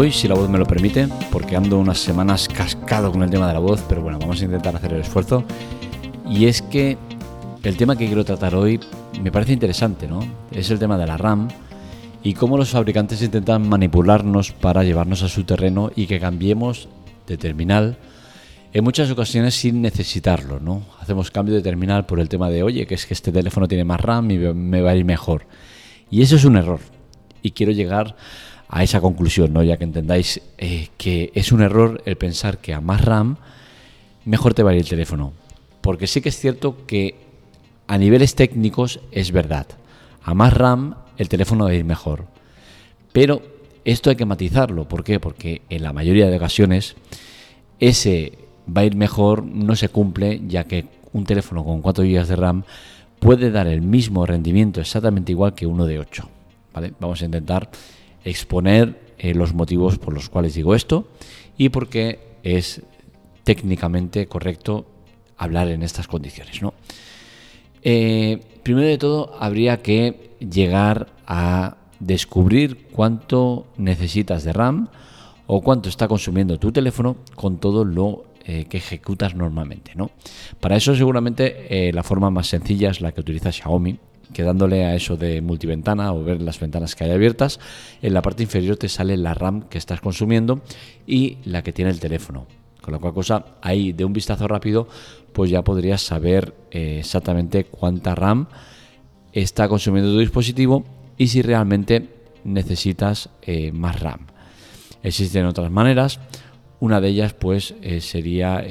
hoy, si la voz me lo permite, porque ando unas semanas cascado con el tema de la voz, pero bueno, vamos a intentar hacer el esfuerzo. Y es que el tema que quiero tratar hoy me parece interesante, ¿no? Es el tema de la RAM y cómo los fabricantes intentan manipularnos para llevarnos a su terreno y que cambiemos de terminal en muchas ocasiones sin necesitarlo, ¿no? Hacemos cambio de terminal por el tema de, oye, que es que este teléfono tiene más RAM y me va a ir mejor. Y eso es un error. Y quiero llegar a esa conclusión, ¿no? Ya que entendáis eh, que es un error el pensar que a más RAM mejor te va a ir el teléfono. Porque sí que es cierto que a niveles técnicos es verdad. A más RAM el teléfono va a ir mejor. Pero esto hay que matizarlo. ¿Por qué? Porque en la mayoría de ocasiones ese va a ir mejor no se cumple ya que un teléfono con 4 GB de RAM puede dar el mismo rendimiento exactamente igual que uno de 8. ¿vale? Vamos a intentar exponer eh, los motivos por los cuales digo esto y por qué es técnicamente correcto hablar en estas condiciones. Eh, primero de todo, habría que llegar a descubrir cuánto necesitas de RAM o cuánto está consumiendo tu teléfono con todo lo eh, que ejecutas normalmente. ¿no? Para eso seguramente la forma más sencilla es la que utiliza Xiaomi, quedándole a eso de multiventana o ver las ventanas que hay abiertas, en la parte inferior te sale la RAM que estás consumiendo y la que tiene el teléfono. Con la cual cosa, ahí de un vistazo rápido, pues ya podrías saber eh, exactamente cuánta RAM está consumiendo tu dispositivo y si realmente necesitas eh, más RAM. Existen otras maneras. Una de ellas, pues, eh, sería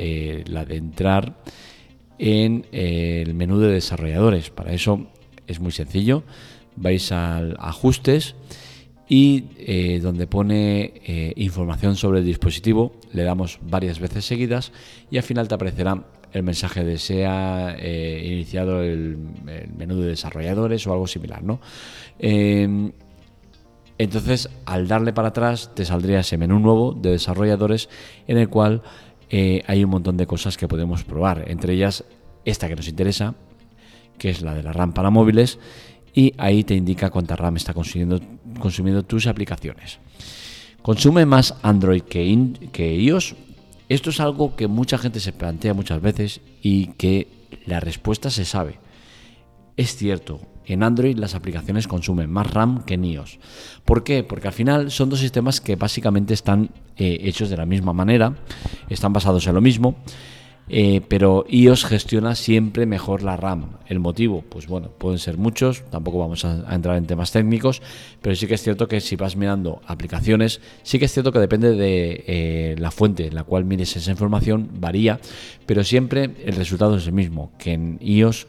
la de entrar en el menú de desarrolladores. Para eso es muy sencillo. Vais al ajustes y eh, donde pone eh, información sobre el dispositivo le damos varias veces seguidas y al final te aparecerá el mensaje de se ha eh, iniciado el, menú de desarrolladores o algo similar. ¿no? Em, entonces al darle para atrás te saldría ese menú nuevo de desarrolladores en el cual hay un montón de cosas que podemos probar, entre ellas esta que nos interesa, que es la de la RAM para móviles, y ahí te indica cuánta RAM está consumiendo, consumiendo tus aplicaciones. ¿Consume más Android que, que iOS? Esto es algo que mucha gente se plantea muchas veces y que la respuesta se sabe. Es cierto, en Android las aplicaciones consumen más RAM que en iOS. ¿Por qué? Porque al final son dos sistemas que básicamente están eh, hechos de la misma manera, están basados en lo mismo eh, pero iOS gestiona siempre mejor la RAM. El motivo, pues bueno, pueden ser muchos, tampoco vamos a, entrar en temas técnicos, pero sí que es cierto que si vas mirando aplicaciones, sí que es cierto que depende de eh, la fuente en la cual mires esa información, varía, pero siempre el resultado es el mismo, que en iOS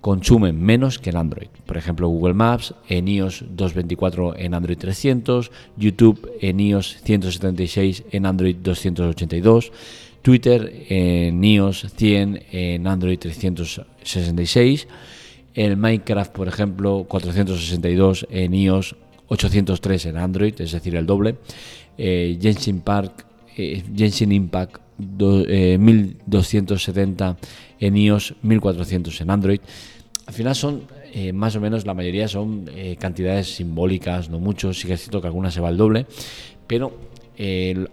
consumen menos que en Android. Por ejemplo, Google Maps en iOS 224 en Android 300, YouTube en iOS 176 en Android 282. Twitter en iOS 100, en Android 366, el Minecraft, por ejemplo, 462 en iOS, 803 en Android, es decir, el doble, eh, Genshin Park, eh, Impact 1270 eh, en iOS, 1400 en Android. Al final son eh, más o menos la mayoría son cantidades simbólicas, no mucho, sí que es cierto que algunas se va al doble, pero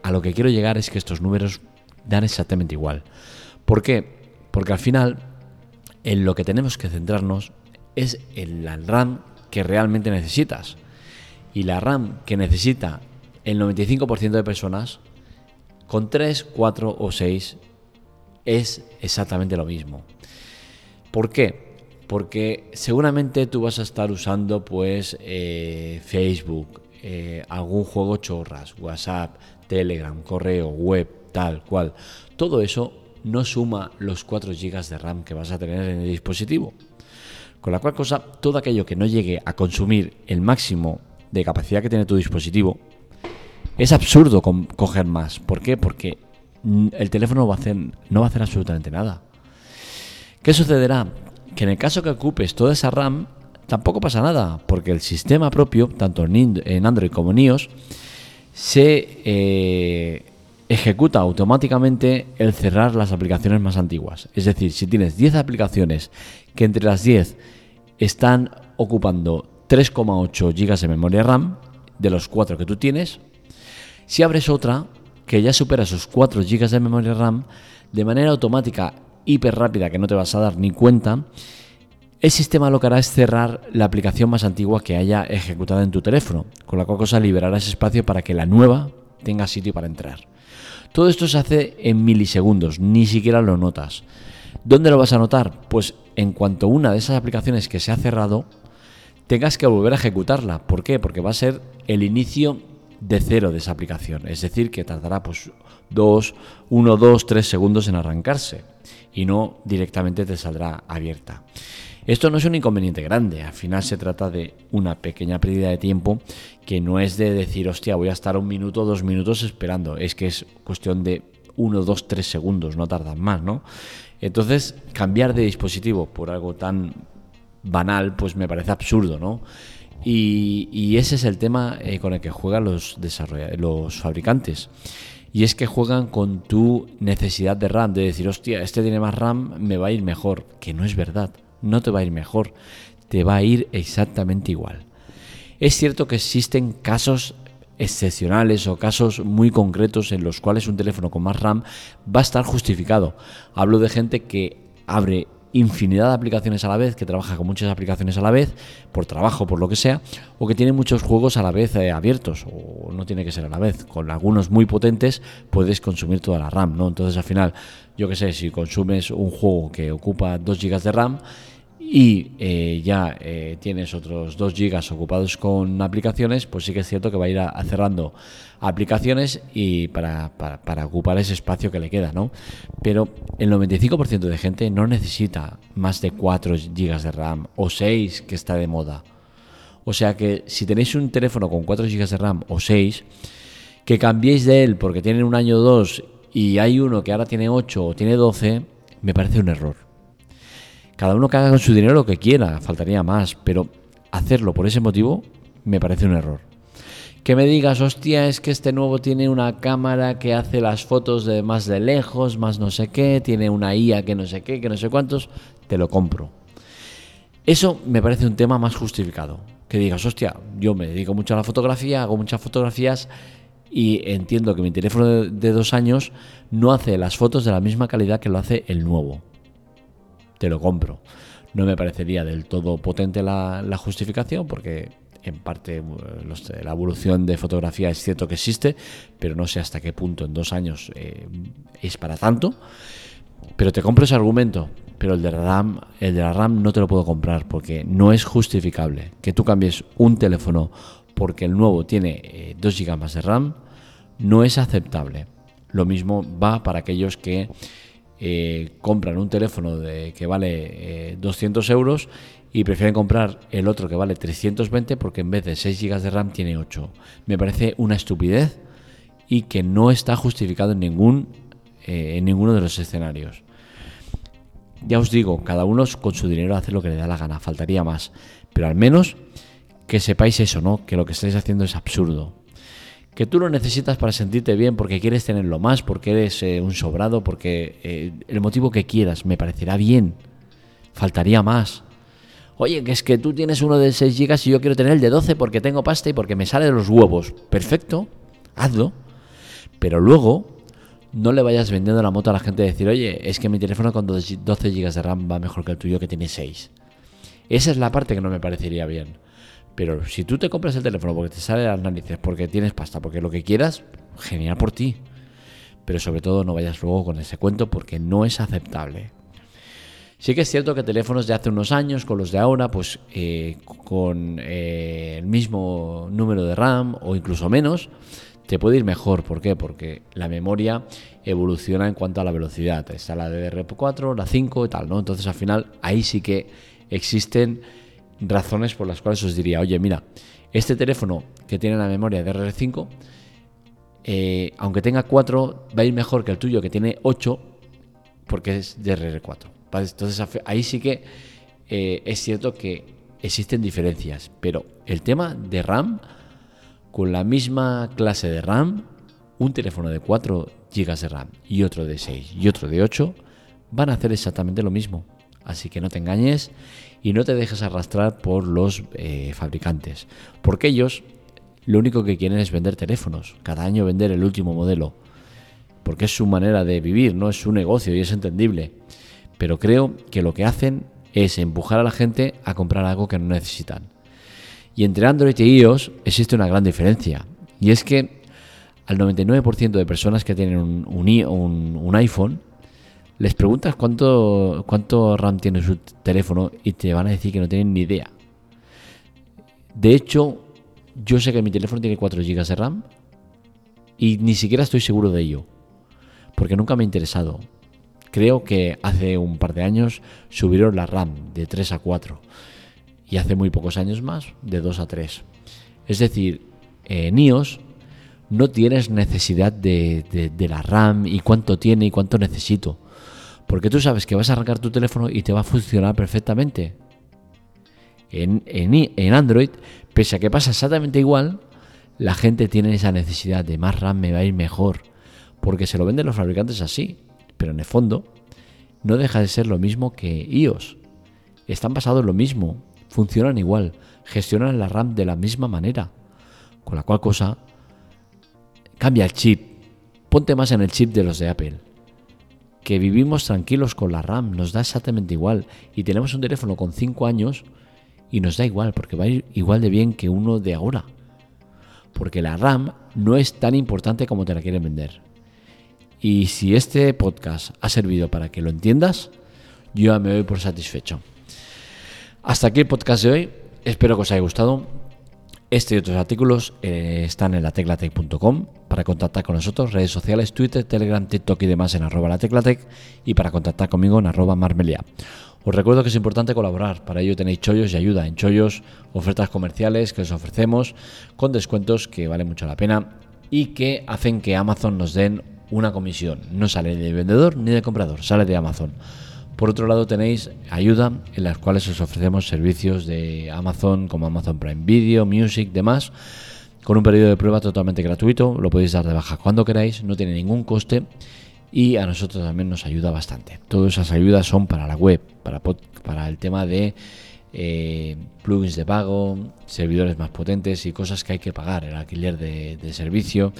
a lo que quiero llegar es que estos números dan exactamente igual. ¿Por qué? Porque al final en lo que tenemos que centrarnos es en la RAM que realmente necesitas. Y la RAM que necesita el 95% de personas, con 3, 4 o 6 es exactamente lo mismo. ¿Por qué? Porque seguramente tú vas a estar usando pues eh, Facebook, eh, algún juego chorras, WhatsApp, Telegram, correo, web, tal cual. Todo eso no suma los 4 GB de RAM que vas a tener en el dispositivo. Con la cual cosa, todo aquello que no llegue a consumir el máximo de capacidad que tiene tu dispositivo, es absurdo coger más. ¿Por qué? Porque el teléfono va a hacer, no va a hacer absolutamente nada. ¿Qué sucederá? Que en el caso que ocupes toda esa RAM, tampoco pasa nada, porque el sistema propio, tanto en Android como en iOS, se eh, ejecuta automáticamente el cerrar las aplicaciones más antiguas. Es decir, si tienes 10 aplicaciones que entre las 10 están ocupando 3,8 GB de memoria RAM, de los 4 que tú tienes, Si abres otra que ya supera esos 4 GB de memoria RAM, de manera automática, hiper rápida, que no te vas a dar ni cuenta, el sistema lo que hará es cerrar la aplicación más antigua que haya ejecutada en tu teléfono, con la cual cosa liberará ese espacio para que la nueva tenga sitio para entrar. Todo esto se hace en milisegundos, ni siquiera lo notas. ¿Dónde lo vas a notar? Pues en cuanto una de esas aplicaciones que se ha cerrado tengas que volver a ejecutarla. ¿Por qué? Porque va a ser el inicio de cero de esa aplicación. Es decir, que tardará pues 2, 1, 2, 3 segundos en arrancarse y no directamente te saldrá abierta. Esto no es un inconveniente grande, al final se trata de una pequeña pérdida de tiempo que no es de decir, hostia, voy a estar un minuto o dos minutos esperando, es que es cuestión de 1, 2, 3 segundos, no tardan más, ¿no? Entonces, cambiar de dispositivo por algo tan banal, pues me parece absurdo, ¿no? Y, ese es el tema eh, con el que juegan los, los fabricantes. Y es que juegan con tu necesidad de RAM, de decir, hostia, este tiene más RAM, me va a ir mejor. Que no es verdad, no te va a ir mejor, te va a ir exactamente igual. Es cierto que existen casos excepcionales o casos muy concretos en los cuales un teléfono con más RAM va a estar justificado. Hablo de gente que abre infinidad de aplicaciones a la vez, que trabaja con muchas aplicaciones a la vez, por trabajo, por lo que sea, o que tiene muchos juegos a la vez eh, abiertos, o no tiene que ser a la vez. Con algunos muy potentes puedes consumir toda la RAM, ¿no? Entonces al final, yo que sé, si consumes un juego que ocupa 2 GB de RAM, y eh, ya eh, tienes otros 2 gigas ocupados con aplicaciones, pues sí que es cierto que va a ir a, cerrando aplicaciones y para, para, ocupar ese espacio que le queda, ¿no? Pero el 95% de gente no necesita más de 4 gigas de RAM o 6 que está de moda. O sea que si tenéis un teléfono con 4 gigas de RAM o 6, que cambiéis de él porque tienen un año o dos y hay uno que ahora tiene 8 o tiene 12, me parece un error. Cada uno que haga con su dinero lo que quiera, faltaría más, pero hacerlo por ese motivo me parece un error. Que me digas, hostia, es que este nuevo tiene una cámara que hace las fotos de más de lejos, más no sé qué, tiene una IA que no sé qué, que no sé cuántos, te lo compro. Eso me parece un tema más justificado. Que digas, hostia, yo me dedico mucho a la fotografía, hago muchas fotografías y entiendo que mi teléfono de, dos años no hace las fotos de la misma calidad que lo hace el nuevo te lo compro. No me parecería del todo potente la, justificación porque en parte la evolución de fotografía es cierto que existe, pero no sé hasta qué punto en dos años eh, es para tanto. Pero te compro ese argumento, pero el de, RAM, el de la RAM no te lo puedo comprar porque no es justificable que tú cambies un teléfono porque el nuevo tiene 2 eh, GB más de RAM, no es aceptable. Lo mismo va para aquellos que eh, compran un teléfono de, que vale 200 eh, euros y prefieren comprar el otro que vale 320 porque en vez de 6 GB de RAM tiene 8. Me parece una estupidez y que no está justificado en, ningún, eh, en ninguno de los escenarios. Ya os digo, cada uno con su dinero hace lo que le da la gana, faltaría más. Pero al menos que sepáis eso, ¿no? Que lo que estáis haciendo es absurdo que tú lo necesitas para sentirte bien, porque quieres tenerlo más, porque eres eh, un sobrado, porque eh, el motivo que quieras me parecerá bien. Faltaría más. Oye, que es que tú tienes uno de 6 GB y yo quiero tener el de 12 porque tengo pasta y porque me sale de los huevos. Perfecto, hazlo. Pero luego no le vayas vendiendo la moto a la gente de decir, oye, es que mi teléfono con 12 GB de RAM va mejor que el tuyo que tiene 6. Esa es la parte que no me parecería bien. Pero si tú te compras el teléfono porque te sale las narices, porque tienes pasta, porque lo que quieras, genial por ti. Pero sobre todo no vayas luego con ese cuento porque no es aceptable. Sí que es cierto que teléfonos de hace unos años con los de ahora, pues eh, con eh, el mismo número de RAM o incluso menos, te puede ir mejor. ¿Por qué? Porque la memoria evoluciona en cuanto a la velocidad. Está la DDR4, la 5 y tal, ¿no? Entonces al final ahí sí que existen razones por las cuales os diría, oye, mira, este teléfono que tiene la memoria de DDR5, eh, aunque tenga 4, va a ir mejor que el tuyo que tiene 8, porque es DDR4. Entonces ahí sí que eh, es cierto que existen diferencias, pero el tema de RAM, con la misma clase de RAM, un teléfono de 4 GB de RAM y otro de 6 y otro de 8, van a hacer exactamente lo mismo. Así que no te engañes y no te dejes arrastrar por los eh, fabricantes, porque ellos lo único que quieren es vender teléfonos, cada año vender el último modelo, porque es su manera de vivir, no es su negocio y es entendible. Pero creo que lo que hacen es empujar a la gente a comprar algo que no necesitan. Y entre Android y iOS existe una gran diferencia, y es que al 99% de personas que tienen un, un, iPhone, les preguntas cuánto, cuánto RAM tiene su teléfono y te van a decir que no tienen ni idea. De hecho, yo sé que mi teléfono tiene 4 GB de RAM y ni siquiera estoy seguro de ello, porque nunca me ha interesado. Creo que hace un par de años subieron la RAM de 3 a 4 y hace muy pocos años más de 2 a 3. Es decir, en iOS no tienes necesidad de, la RAM y cuánto tiene y cuánto necesito. Porque tú sabes que vas a arrancar tu teléfono y te va a funcionar perfectamente. En, en, Android, pese a que pasa exactamente igual, la gente tiene esa necesidad de más RAM me va a ir mejor. Porque se lo venden los fabricantes así. Pero en el fondo, no deja de ser lo mismo que iOS. Están basados en lo mismo. Funcionan igual. Gestionan la RAM de la misma manera. Con la cual cosa, cambia el chip. Ponte más en el chip de los de Apple. Que vivimos tranquilos con la RAM, nos da exactamente igual. Y tenemos un teléfono con 5 años y nos da igual, porque va a ir igual de bien que uno de ahora. Porque la RAM no es tan importante como te la quieren vender. Y si este podcast ha servido para que lo entiendas, yo me doy por satisfecho. Hasta aquí el podcast de hoy. Espero que os haya gustado. Este y otros artículos eh, están en lateclatec.com para contactar con nosotros, redes sociales, Twitter, Telegram, TikTok y demás en arroba lateclatec y para contactar conmigo en arroba marmelia. Os recuerdo que es importante colaborar, para ello tenéis chollos y ayuda. En chollos, ofertas comerciales que os ofrecemos con descuentos que valen mucho la pena y que hacen que Amazon nos den una comisión. No sale de vendedor ni de comprador, sale de Amazon. Por otro lado tenéis ayuda en las cuales os ofrecemos servicios de Amazon como Amazon Prime Video, Music, demás, con un periodo de prueba totalmente gratuito. Lo podéis dar de baja cuando queráis, no tiene ningún coste y a nosotros también nos ayuda bastante. Todas esas ayudas son para la web, para, el tema de eh, plugins de pago, servidores más potentes y cosas que hay que pagar, el alquiler de, de servicio,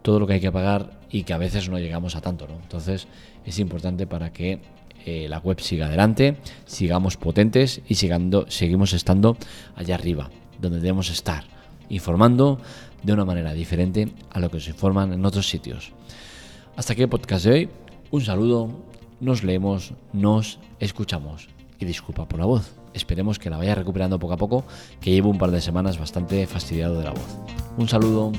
todo lo que hay que pagar y que a veces no llegamos a tanto. ¿no? Entonces es importante para que eh, la web siga adelante, sigamos potentes y sigando, seguimos estando allá arriba, donde debemos estar, informando de una manera diferente a lo que se informan en otros sitios. Hasta aquí el podcast de hoy. Un saludo, nos leemos, nos escuchamos. Y disculpa por la voz. Esperemos que la vaya recuperando poco a poco, que llevo un par de semanas bastante fastidiado de la voz. Un saludo.